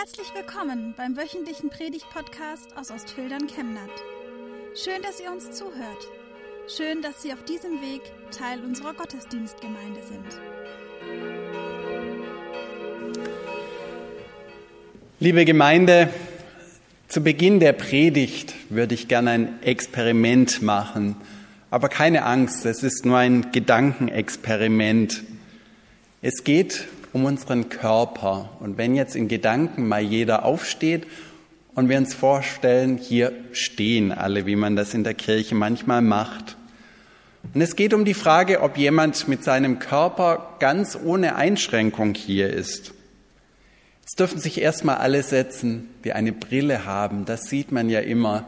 Herzlich willkommen beim wöchentlichen Predigt-Podcast aus Ostfildern Chemnat. Schön, dass ihr uns zuhört. Schön, dass Sie auf diesem Weg Teil unserer Gottesdienstgemeinde sind. Liebe Gemeinde, zu Beginn der Predigt würde ich gerne ein Experiment machen. Aber keine Angst, es ist nur ein Gedankenexperiment. Es geht um unseren Körper. Und wenn jetzt in Gedanken mal jeder aufsteht und wir uns vorstellen, hier stehen alle, wie man das in der Kirche manchmal macht. Und es geht um die Frage, ob jemand mit seinem Körper ganz ohne Einschränkung hier ist. Jetzt dürfen sich erstmal alle setzen, die eine Brille haben. Das sieht man ja immer,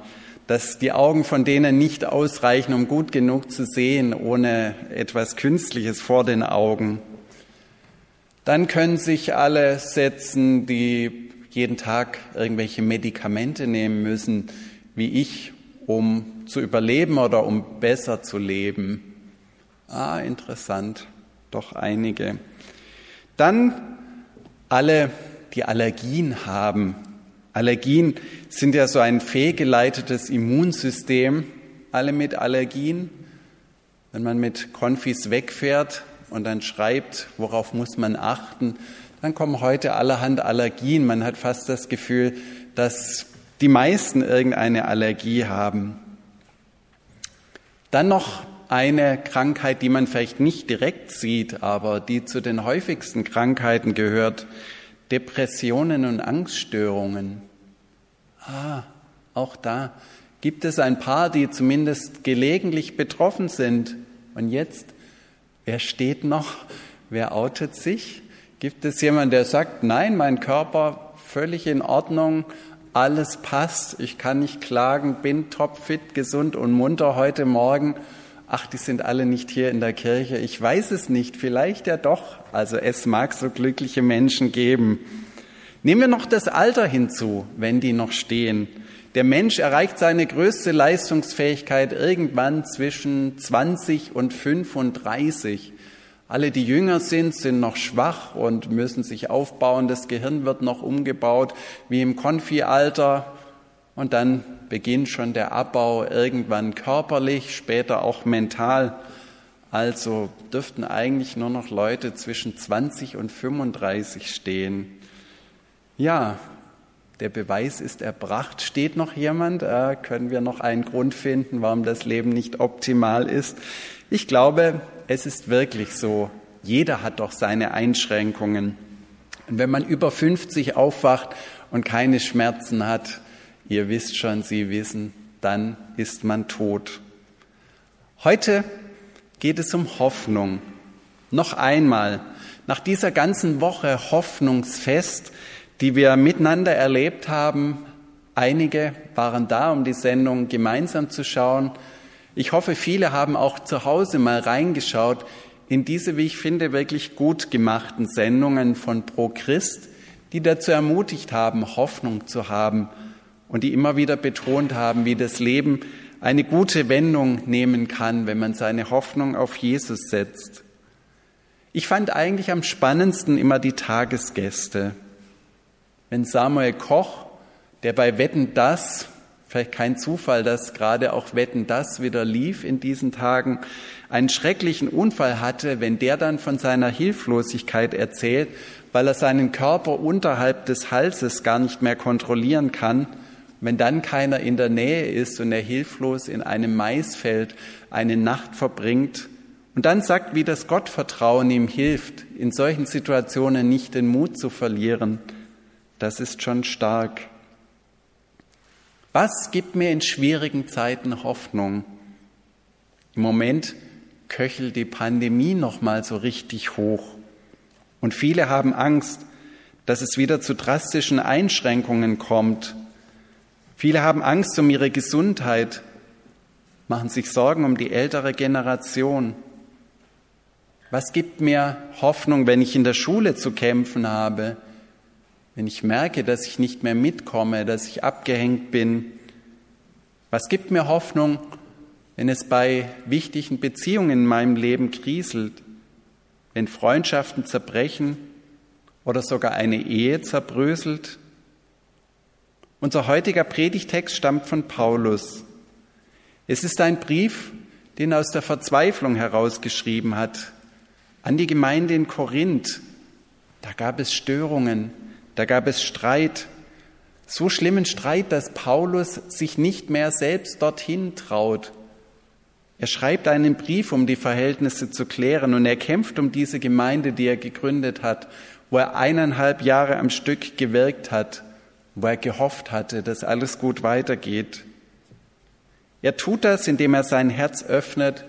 dass die Augen von denen nicht ausreichen, um gut genug zu sehen, ohne etwas Künstliches vor den Augen. Dann können sich alle setzen, die jeden Tag irgendwelche Medikamente nehmen müssen, wie ich, um zu überleben oder um besser zu leben. Ah, interessant, doch einige. Dann alle, die Allergien haben. Allergien sind ja so ein fehlgeleitetes Immunsystem. Alle mit Allergien. Wenn man mit Konfis wegfährt, und dann schreibt, worauf muss man achten, dann kommen heute allerhand Allergien. Man hat fast das Gefühl, dass die meisten irgendeine Allergie haben. Dann noch eine Krankheit, die man vielleicht nicht direkt sieht, aber die zu den häufigsten Krankheiten gehört, Depressionen und Angststörungen. Ah, auch da gibt es ein paar, die zumindest gelegentlich betroffen sind. Und jetzt Wer steht noch? Wer outet sich? Gibt es jemanden, der sagt, nein, mein Körper völlig in Ordnung, alles passt, ich kann nicht klagen, bin topfit, gesund und munter heute Morgen. Ach, die sind alle nicht hier in der Kirche. Ich weiß es nicht, vielleicht ja doch. Also es mag so glückliche Menschen geben. Nehmen wir noch das Alter hinzu, wenn die noch stehen. Der Mensch erreicht seine größte Leistungsfähigkeit irgendwann zwischen 20 und 35. Alle, die jünger sind, sind noch schwach und müssen sich aufbauen. Das Gehirn wird noch umgebaut wie im Konfi-Alter. Und dann beginnt schon der Abbau irgendwann körperlich, später auch mental. Also dürften eigentlich nur noch Leute zwischen 20 und 35 stehen. Ja, der Beweis ist erbracht. Steht noch jemand? Äh, können wir noch einen Grund finden, warum das Leben nicht optimal ist? Ich glaube, es ist wirklich so. Jeder hat doch seine Einschränkungen. Und wenn man über 50 aufwacht und keine Schmerzen hat, ihr wisst schon, Sie wissen, dann ist man tot. Heute geht es um Hoffnung. Noch einmal, nach dieser ganzen Woche Hoffnungsfest die wir miteinander erlebt haben. Einige waren da, um die Sendung gemeinsam zu schauen. Ich hoffe, viele haben auch zu Hause mal reingeschaut in diese, wie ich finde, wirklich gut gemachten Sendungen von Pro Christ, die dazu ermutigt haben, Hoffnung zu haben und die immer wieder betont haben, wie das Leben eine gute Wendung nehmen kann, wenn man seine Hoffnung auf Jesus setzt. Ich fand eigentlich am spannendsten immer die Tagesgäste wenn Samuel Koch, der bei Wetten das, vielleicht kein Zufall, dass gerade auch Wetten das wieder lief in diesen Tagen, einen schrecklichen Unfall hatte, wenn der dann von seiner Hilflosigkeit erzählt, weil er seinen Körper unterhalb des Halses gar nicht mehr kontrollieren kann, wenn dann keiner in der Nähe ist und er hilflos in einem Maisfeld eine Nacht verbringt und dann sagt, wie das Gottvertrauen ihm hilft, in solchen Situationen nicht den Mut zu verlieren, das ist schon stark. Was gibt mir in schwierigen Zeiten Hoffnung? Im Moment köchelt die Pandemie noch mal so richtig hoch und viele haben Angst, dass es wieder zu drastischen Einschränkungen kommt. Viele haben Angst um ihre Gesundheit, machen sich Sorgen um die ältere Generation. Was gibt mir Hoffnung, wenn ich in der Schule zu kämpfen habe? Wenn ich merke, dass ich nicht mehr mitkomme, dass ich abgehängt bin? Was gibt mir Hoffnung, wenn es bei wichtigen Beziehungen in meinem Leben kriselt, wenn Freundschaften zerbrechen oder sogar eine Ehe zerbröselt? Unser heutiger Predigtext stammt von Paulus. Es ist ein Brief, den er aus der Verzweiflung herausgeschrieben hat, an die Gemeinde in Korinth. Da gab es Störungen, da gab es Streit, so schlimmen Streit, dass Paulus sich nicht mehr selbst dorthin traut. Er schreibt einen Brief, um die Verhältnisse zu klären, und er kämpft um diese Gemeinde, die er gegründet hat, wo er eineinhalb Jahre am Stück gewirkt hat wo er gehofft hatte, dass alles gut weitergeht. Er tut das, indem er sein Herz öffnet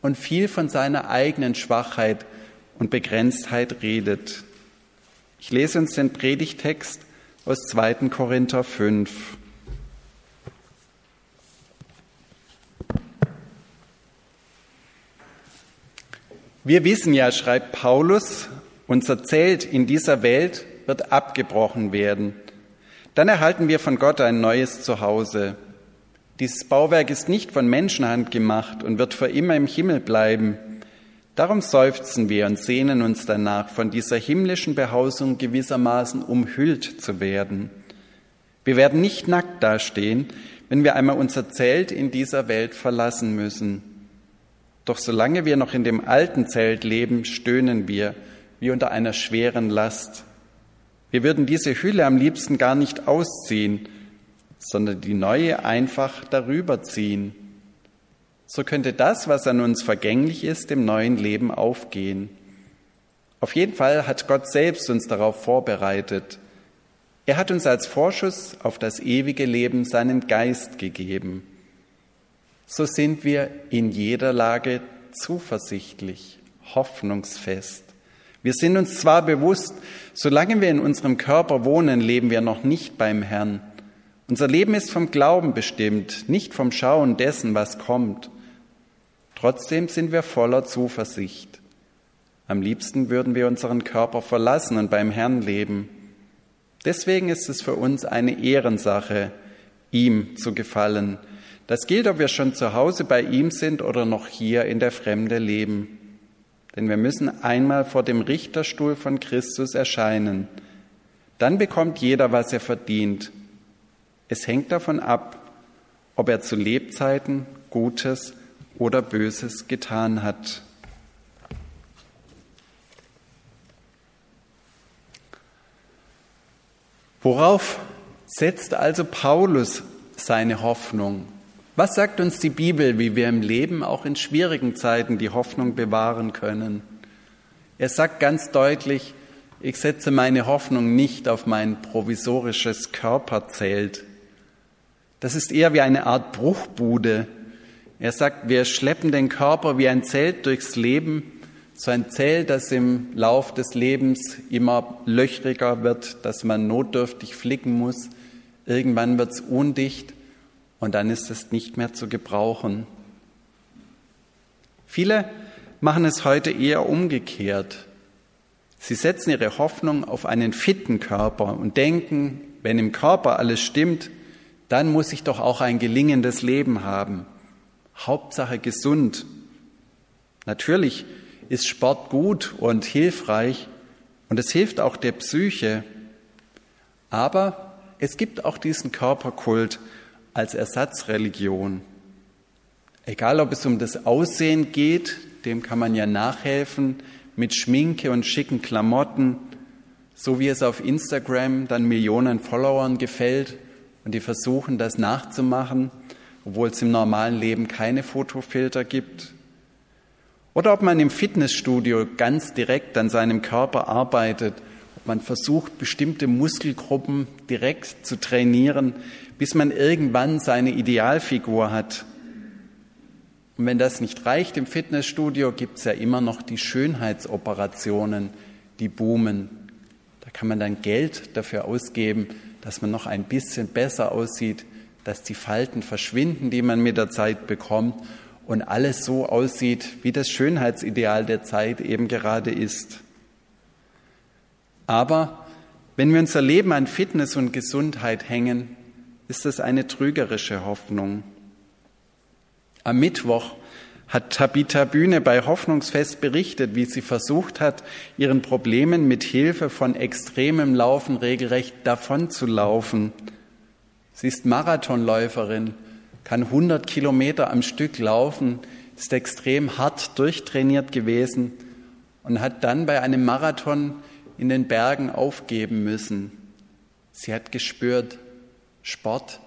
und viel von seiner eigenen Schwachheit und Begrenztheit redet. Ich lese uns den Predigtext aus 2. Korinther 5. Wir wissen ja, schreibt Paulus, unser Zelt in dieser Welt wird abgebrochen werden. Dann erhalten wir von Gott ein neues Zuhause. Dieses Bauwerk ist nicht von Menschenhand gemacht und wird für immer im Himmel bleiben. Darum seufzen wir und sehnen uns danach, von dieser himmlischen Behausung gewissermaßen umhüllt zu werden. Wir werden nicht nackt dastehen, wenn wir einmal unser Zelt in dieser Welt verlassen müssen. Doch solange wir noch in dem alten Zelt leben, stöhnen wir wie unter einer schweren Last. Wir würden diese Hülle am liebsten gar nicht ausziehen, sondern die neue einfach darüber ziehen. So könnte das, was an uns vergänglich ist, dem neuen Leben aufgehen. Auf jeden Fall hat Gott selbst uns darauf vorbereitet. Er hat uns als Vorschuss auf das ewige Leben seinen Geist gegeben. So sind wir in jeder Lage zuversichtlich, hoffnungsfest. Wir sind uns zwar bewusst, solange wir in unserem Körper wohnen, leben wir noch nicht beim Herrn. Unser Leben ist vom Glauben bestimmt, nicht vom Schauen dessen, was kommt. Trotzdem sind wir voller Zuversicht. Am liebsten würden wir unseren Körper verlassen und beim Herrn leben. Deswegen ist es für uns eine Ehrensache, ihm zu gefallen. Das gilt, ob wir schon zu Hause bei ihm sind oder noch hier in der Fremde leben denn wir müssen einmal vor dem Richterstuhl von Christus erscheinen. Dann bekommt jeder, was er verdient. Es hängt davon ab, ob er zu Lebzeiten Gutes oder Böses getan hat. Worauf setzt also Paulus seine Hoffnung? Was sagt uns die Bibel, wie wir im Leben auch in schwierigen Zeiten die Hoffnung bewahren können? Er sagt ganz deutlich, ich setze meine Hoffnung nicht auf mein provisorisches Körperzelt. Das ist eher wie eine Art Bruchbude. Er sagt, wir schleppen den Körper wie ein Zelt durchs Leben, so ein Zelt, das im Lauf des Lebens immer löchriger wird, dass man notdürftig flicken muss. Irgendwann wird es undicht und dann ist es nicht mehr zu gebrauchen. Viele machen es heute eher umgekehrt. Sie setzen ihre Hoffnung auf einen fitten Körper und denken, wenn im Körper alles stimmt, dann muss ich doch auch ein gelingendes Leben haben. Hauptsache gesund. Natürlich ist Sport gut und hilfreich und es hilft auch der Psyche. Aber es gibt auch diesen Körperkult, als Ersatzreligion. Egal, ob es um das Aussehen geht, dem kann man ja nachhelfen mit Schminke und schicken Klamotten, so wie es auf Instagram dann Millionen Followern gefällt und die versuchen, das nachzumachen, obwohl es im normalen Leben keine Fotofilter gibt. Oder ob man im Fitnessstudio ganz direkt an seinem Körper arbeitet, ob man versucht, bestimmte Muskelgruppen direkt zu trainieren, bis man irgendwann seine Idealfigur hat. Und wenn das nicht reicht im Fitnessstudio, gibt es ja immer noch die Schönheitsoperationen, die boomen. Da kann man dann Geld dafür ausgeben, dass man noch ein bisschen besser aussieht, dass die Falten verschwinden, die man mit der Zeit bekommt und alles so aussieht, wie das Schönheitsideal der Zeit eben gerade ist. Aber wenn wir unser Leben an Fitness und Gesundheit hängen, ist es eine trügerische Hoffnung. Am Mittwoch hat Tabitha Bühne bei Hoffnungsfest berichtet, wie sie versucht hat, ihren Problemen mit Hilfe von extremem Laufen regelrecht davon zu laufen. Sie ist Marathonläuferin, kann 100 Kilometer am Stück laufen, ist extrem hart durchtrainiert gewesen und hat dann bei einem Marathon in den Bergen aufgeben müssen. Sie hat gespürt, Sport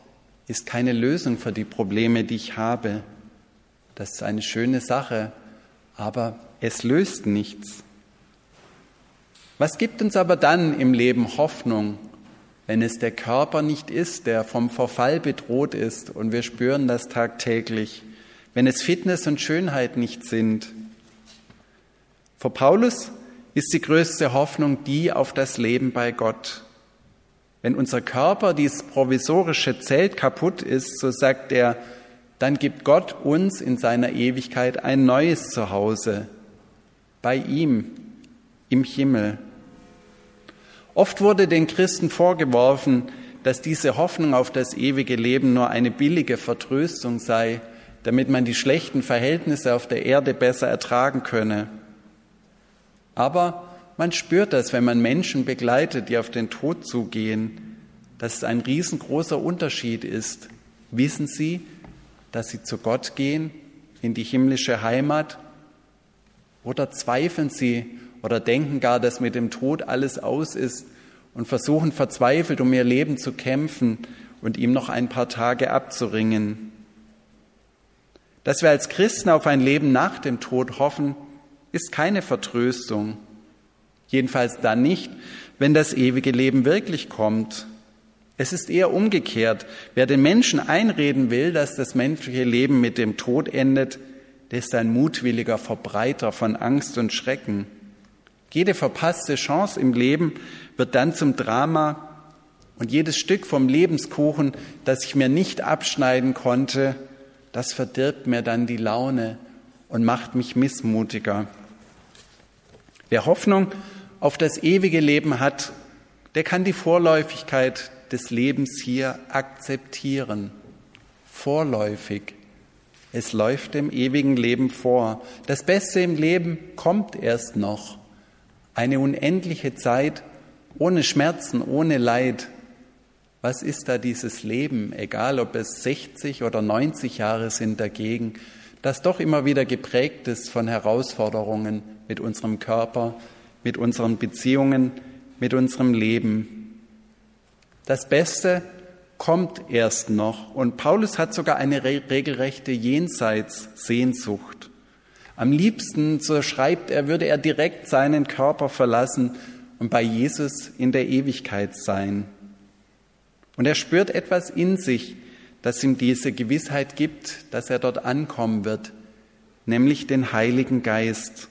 ist keine Lösung für die Probleme, die ich habe. Das ist eine schöne Sache, aber es löst nichts. Was gibt uns aber dann im Leben Hoffnung, wenn es der Körper nicht ist, der vom Verfall bedroht ist und wir spüren das tagtäglich, wenn es Fitness und Schönheit nicht sind? Für Paulus ist die größte Hoffnung die auf das Leben bei Gott. Wenn unser Körper, dieses provisorische Zelt kaputt ist, so sagt er, dann gibt Gott uns in seiner Ewigkeit ein neues Zuhause bei ihm im Himmel. Oft wurde den Christen vorgeworfen, dass diese Hoffnung auf das ewige Leben nur eine billige Vertröstung sei, damit man die schlechten Verhältnisse auf der Erde besser ertragen könne. Aber man spürt das, wenn man Menschen begleitet, die auf den Tod zugehen, dass es ein riesengroßer Unterschied ist. Wissen Sie, dass sie zu Gott gehen, in die himmlische Heimat? Oder zweifeln sie oder denken gar, dass mit dem Tod alles aus ist und versuchen verzweifelt um ihr Leben zu kämpfen und ihm noch ein paar Tage abzuringen? Dass wir als Christen auf ein Leben nach dem Tod hoffen, ist keine Vertröstung. Jedenfalls dann nicht, wenn das ewige Leben wirklich kommt. Es ist eher umgekehrt. Wer den Menschen einreden will, dass das menschliche Leben mit dem Tod endet, der ist ein mutwilliger Verbreiter von Angst und Schrecken. Jede verpasste Chance im Leben wird dann zum Drama und jedes Stück vom Lebenskuchen, das ich mir nicht abschneiden konnte, das verdirbt mir dann die Laune und macht mich missmutiger. Wer Hoffnung auf das ewige Leben hat, der kann die Vorläufigkeit des Lebens hier akzeptieren, vorläufig. Es läuft dem ewigen Leben vor. Das Beste im Leben kommt erst noch. Eine unendliche Zeit ohne Schmerzen, ohne Leid. Was ist da dieses Leben, egal ob es 60 oder 90 Jahre sind dagegen, das doch immer wieder geprägt ist von Herausforderungen mit unserem Körper, mit unseren Beziehungen, mit unserem Leben. Das Beste kommt erst noch. Und Paulus hat sogar eine regelrechte Jenseitssehnsucht. Am liebsten, so schreibt er, würde er direkt seinen Körper verlassen und bei Jesus in der Ewigkeit sein. Und er spürt etwas in sich, das ihm diese Gewissheit gibt, dass er dort ankommen wird, nämlich den Heiligen Geist.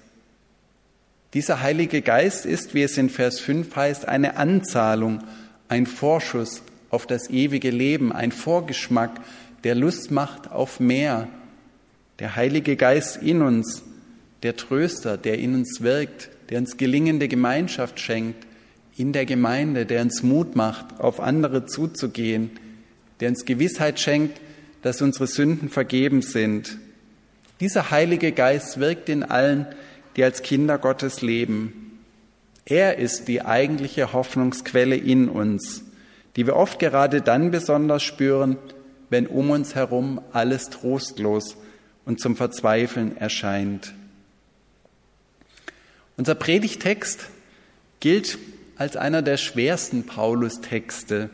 Dieser Heilige Geist ist, wie es in Vers 5 heißt, eine Anzahlung ein Vorschuss auf das ewige Leben, ein Vorgeschmack, der Lust macht auf mehr. Der Heilige Geist in uns, der Tröster, der in uns wirkt, der uns gelingende Gemeinschaft schenkt, in der Gemeinde, der uns Mut macht, auf andere zuzugehen, der uns Gewissheit schenkt, dass unsere Sünden vergeben sind. Dieser Heilige Geist wirkt in allen, die als Kinder Gottes leben. Er ist die eigentliche Hoffnungsquelle in uns, die wir oft gerade dann besonders spüren, wenn um uns herum alles trostlos und zum Verzweifeln erscheint. Unser Predigtext gilt als einer der schwersten Paulus-Texte.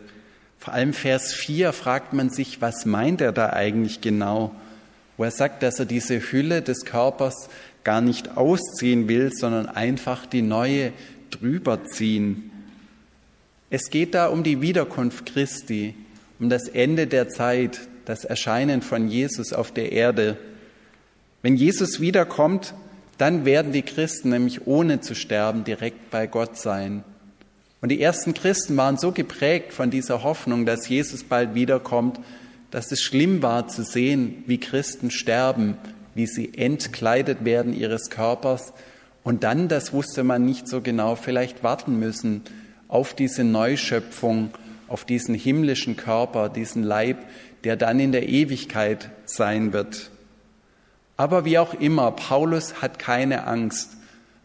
Vor allem Vers 4 fragt man sich, was meint er da eigentlich genau? Wo er sagt, dass er diese Hülle des Körpers gar nicht ausziehen will, sondern einfach die neue, drüber ziehen. Es geht da um die Wiederkunft Christi, um das Ende der Zeit, das Erscheinen von Jesus auf der Erde. Wenn Jesus wiederkommt, dann werden die Christen nämlich ohne zu sterben direkt bei Gott sein. Und die ersten Christen waren so geprägt von dieser Hoffnung, dass Jesus bald wiederkommt, dass es schlimm war zu sehen, wie Christen sterben, wie sie entkleidet werden ihres Körpers, und dann, das wusste man nicht so genau, vielleicht warten müssen auf diese Neuschöpfung, auf diesen himmlischen Körper, diesen Leib, der dann in der Ewigkeit sein wird. Aber wie auch immer, Paulus hat keine Angst.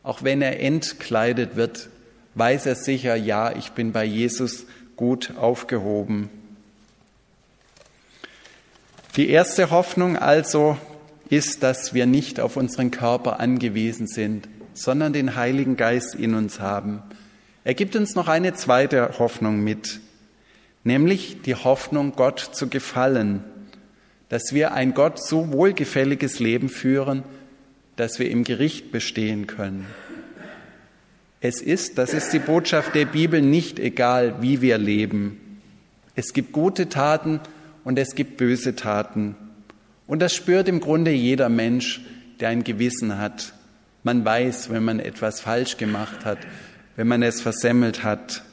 Auch wenn er entkleidet wird, weiß er sicher, ja, ich bin bei Jesus gut aufgehoben. Die erste Hoffnung also ist, dass wir nicht auf unseren Körper angewiesen sind, sondern den Heiligen Geist in uns haben. Er gibt uns noch eine zweite Hoffnung mit, nämlich die Hoffnung, Gott zu gefallen, dass wir ein Gott so wohlgefälliges Leben führen, dass wir im Gericht bestehen können. Es ist, das ist die Botschaft der Bibel, nicht egal, wie wir leben. Es gibt gute Taten und es gibt böse Taten. Und das spürt im Grunde jeder Mensch, der ein Gewissen hat. Man weiß, wenn man etwas falsch gemacht hat, wenn man es versemmelt hat.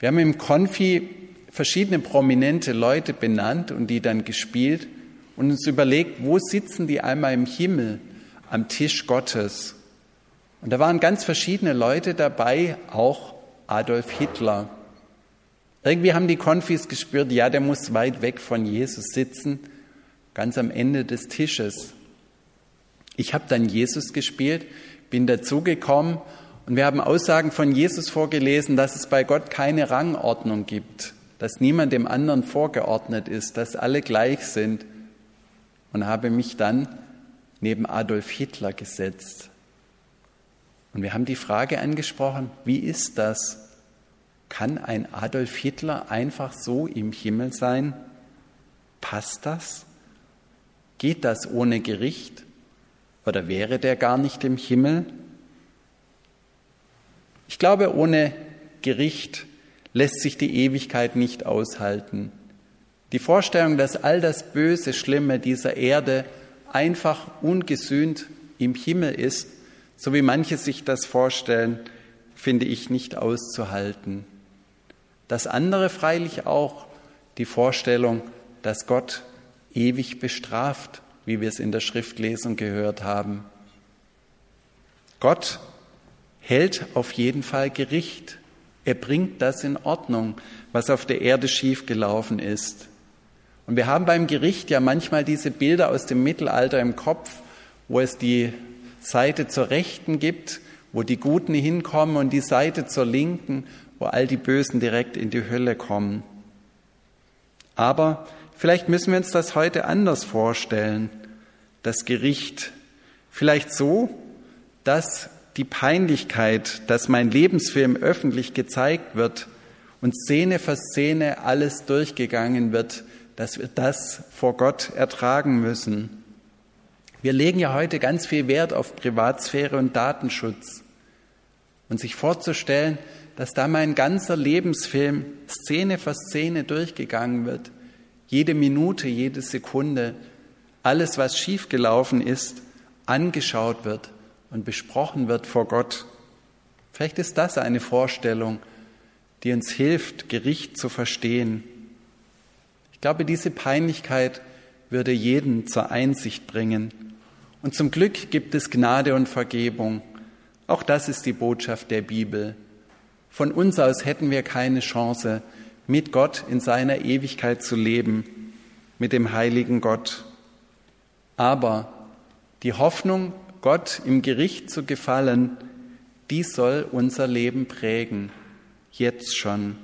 Wir haben im Konfi verschiedene prominente Leute benannt und die dann gespielt und uns überlegt, wo sitzen die einmal im Himmel am Tisch Gottes. Und da waren ganz verschiedene Leute dabei, auch Adolf Hitler. Irgendwie haben die Konfis gespürt, ja, der muss weit weg von Jesus sitzen, ganz am Ende des Tisches. Ich habe dann Jesus gespielt, bin dazugekommen und wir haben Aussagen von Jesus vorgelesen, dass es bei Gott keine Rangordnung gibt, dass niemand dem anderen vorgeordnet ist, dass alle gleich sind und habe mich dann neben Adolf Hitler gesetzt. Und wir haben die Frage angesprochen, wie ist das? Kann ein Adolf Hitler einfach so im Himmel sein? Passt das? Geht das ohne Gericht? Oder wäre der gar nicht im Himmel? Ich glaube, ohne Gericht lässt sich die Ewigkeit nicht aushalten. Die Vorstellung, dass all das Böse, Schlimme dieser Erde einfach ungesühnt im Himmel ist, so wie manche sich das vorstellen, finde ich nicht auszuhalten. Das andere freilich auch, die Vorstellung, dass Gott ewig bestraft, wie wir es in der Schriftlesung gehört haben. Gott hält auf jeden Fall Gericht. Er bringt das in Ordnung, was auf der Erde schiefgelaufen ist. Und wir haben beim Gericht ja manchmal diese Bilder aus dem Mittelalter im Kopf, wo es die Seite zur Rechten gibt, wo die Guten hinkommen und die Seite zur Linken, wo all die Bösen direkt in die Hölle kommen. Aber vielleicht müssen wir uns das heute anders vorstellen, das Gericht. Vielleicht so, dass die Peinlichkeit, dass mein Lebensfilm öffentlich gezeigt wird und Szene für Szene alles durchgegangen wird, dass wir das vor Gott ertragen müssen. Wir legen ja heute ganz viel Wert auf Privatsphäre und Datenschutz. Und sich vorzustellen, dass da mein ganzer Lebensfilm Szene für Szene durchgegangen wird, jede Minute, jede Sekunde, alles, was schiefgelaufen ist, angeschaut wird und besprochen wird vor Gott. Vielleicht ist das eine Vorstellung, die uns hilft, Gericht zu verstehen. Ich glaube, diese Peinlichkeit würde jeden zur Einsicht bringen. Und zum Glück gibt es Gnade und Vergebung. Auch das ist die Botschaft der Bibel. Von uns aus hätten wir keine Chance, mit Gott in seiner Ewigkeit zu leben, mit dem heiligen Gott. Aber die Hoffnung, Gott im Gericht zu gefallen, die soll unser Leben prägen, jetzt schon.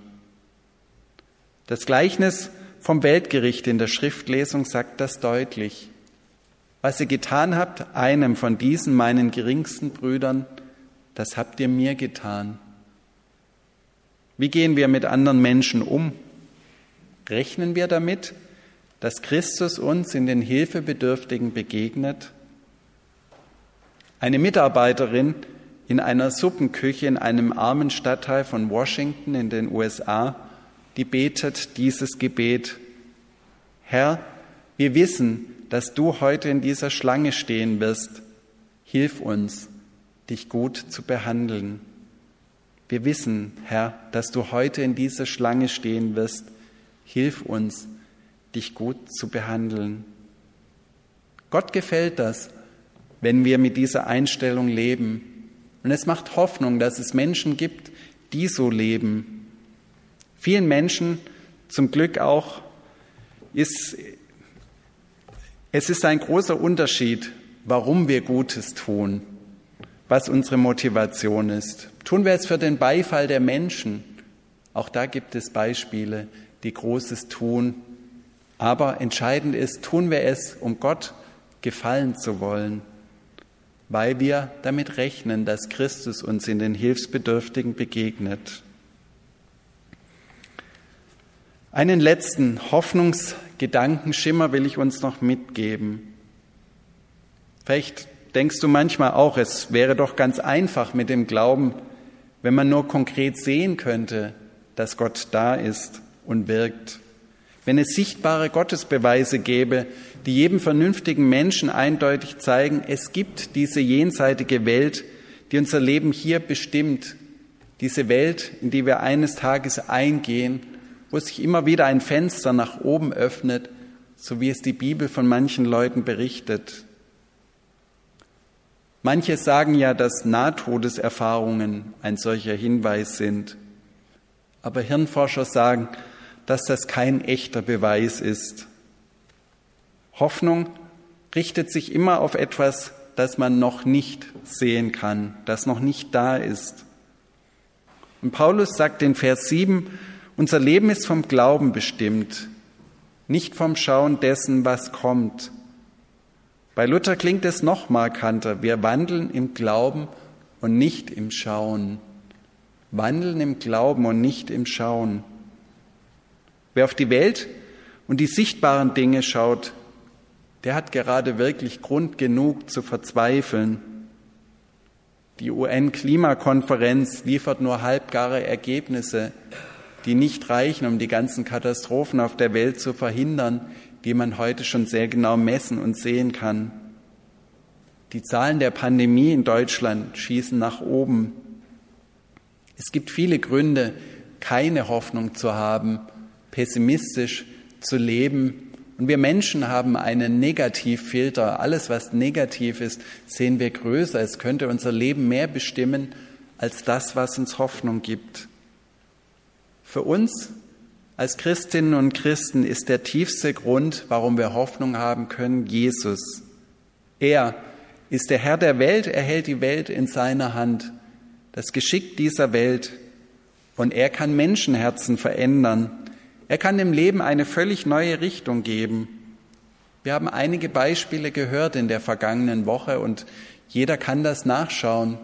Das Gleichnis vom Weltgericht in der Schriftlesung sagt das deutlich. Was ihr getan habt, einem von diesen meinen geringsten Brüdern, das habt ihr mir getan. Wie gehen wir mit anderen Menschen um? Rechnen wir damit, dass Christus uns in den Hilfebedürftigen begegnet? Eine Mitarbeiterin in einer Suppenküche in einem armen Stadtteil von Washington in den USA, die betet dieses Gebet. Herr, wir wissen, dass du heute in dieser Schlange stehen wirst. Hilf uns, dich gut zu behandeln. Wir wissen, Herr, dass du heute in dieser Schlange stehen wirst. Hilf uns, dich gut zu behandeln. Gott gefällt das, wenn wir mit dieser Einstellung leben. Und es macht Hoffnung, dass es Menschen gibt, die so leben. Vielen Menschen, zum Glück auch, ist, es ist ein großer Unterschied, warum wir Gutes tun, was unsere Motivation ist. Tun wir es für den Beifall der Menschen? Auch da gibt es Beispiele, die Großes tun, Aber entscheidend ist, tun wir es, um Gott gefallen zu wollen, weil wir damit rechnen, dass Christus uns in den Hilfsbedürftigen begegnet. Einen letzten Hoffnungsgedankenschimmer will ich uns noch mitgeben. Vielleicht denkst du manchmal auch, es wäre doch ganz einfach mit dem Glauben, wenn man nur konkret sehen könnte, dass Gott da ist und wirkt. Wenn es sichtbare Gottesbeweise gäbe, die jedem vernünftigen Menschen eindeutig zeigen, es gibt diese jenseitige Welt, die unser Leben hier bestimmt, diese Welt, in die wir eines Tages eingehen wo sich immer wieder ein Fenster nach oben öffnet, so wie es die Bibel von manchen Leuten berichtet. Manche sagen ja, dass Nahtodeserfahrungen ein solcher Hinweis sind. Aber Hirnforscher sagen, dass das kein echter Beweis ist. Hoffnung richtet sich immer auf etwas, das man noch nicht sehen kann, das noch nicht da ist. Und Paulus sagt in Vers 7, unser Leben ist vom Glauben bestimmt, nicht vom Schauen dessen, was kommt. Bei Luther klingt es noch markanter. Wir wandeln im Glauben und nicht im Schauen. Wandeln im Glauben und nicht im Schauen. Wer auf die Welt und die sichtbaren Dinge schaut, der hat gerade wirklich Grund genug zu verzweifeln. Die UN-Klimakonferenz liefert nur halbgare Ergebnisse die nicht reichen, um die ganzen Katastrophen auf der Welt zu verhindern, die man heute schon sehr genau messen und sehen kann. Die Zahlen der Pandemie in Deutschland schießen nach oben. Es gibt viele Gründe, keine Hoffnung zu haben, pessimistisch zu leben. Und wir Menschen haben einen Negativfilter. Alles, was negativ ist, sehen wir größer. Es könnte unser Leben mehr bestimmen als das, was uns Hoffnung gibt. Für uns als Christinnen und Christen ist der tiefste Grund, warum wir Hoffnung haben können, Jesus. Er ist der Herr der Welt, er hält die Welt in seiner Hand, das Geschick dieser Welt. Und er kann Menschenherzen verändern. Er kann dem Leben eine völlig neue Richtung geben. Wir haben einige Beispiele gehört in der vergangenen Woche und jeder kann das nachschauen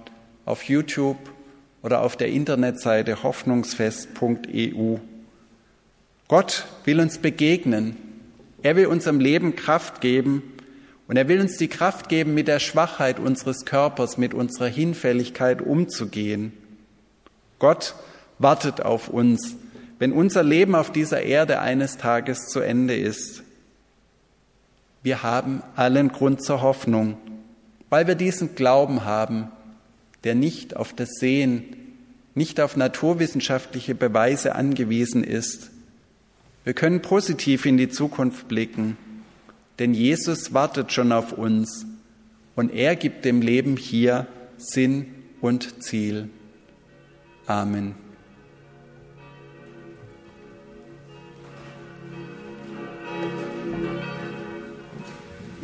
auf YouTube oder auf der Internetseite hoffnungsfest.eu. Gott will uns begegnen. Er will unserem Leben Kraft geben und er will uns die Kraft geben, mit der Schwachheit unseres Körpers, mit unserer Hinfälligkeit umzugehen. Gott wartet auf uns, wenn unser Leben auf dieser Erde eines Tages zu Ende ist. Wir haben allen Grund zur Hoffnung, weil wir diesen Glauben haben, der nicht auf das Sehen, nicht auf naturwissenschaftliche Beweise angewiesen ist. Wir können positiv in die Zukunft blicken, denn Jesus wartet schon auf uns und er gibt dem Leben hier Sinn und Ziel. Amen.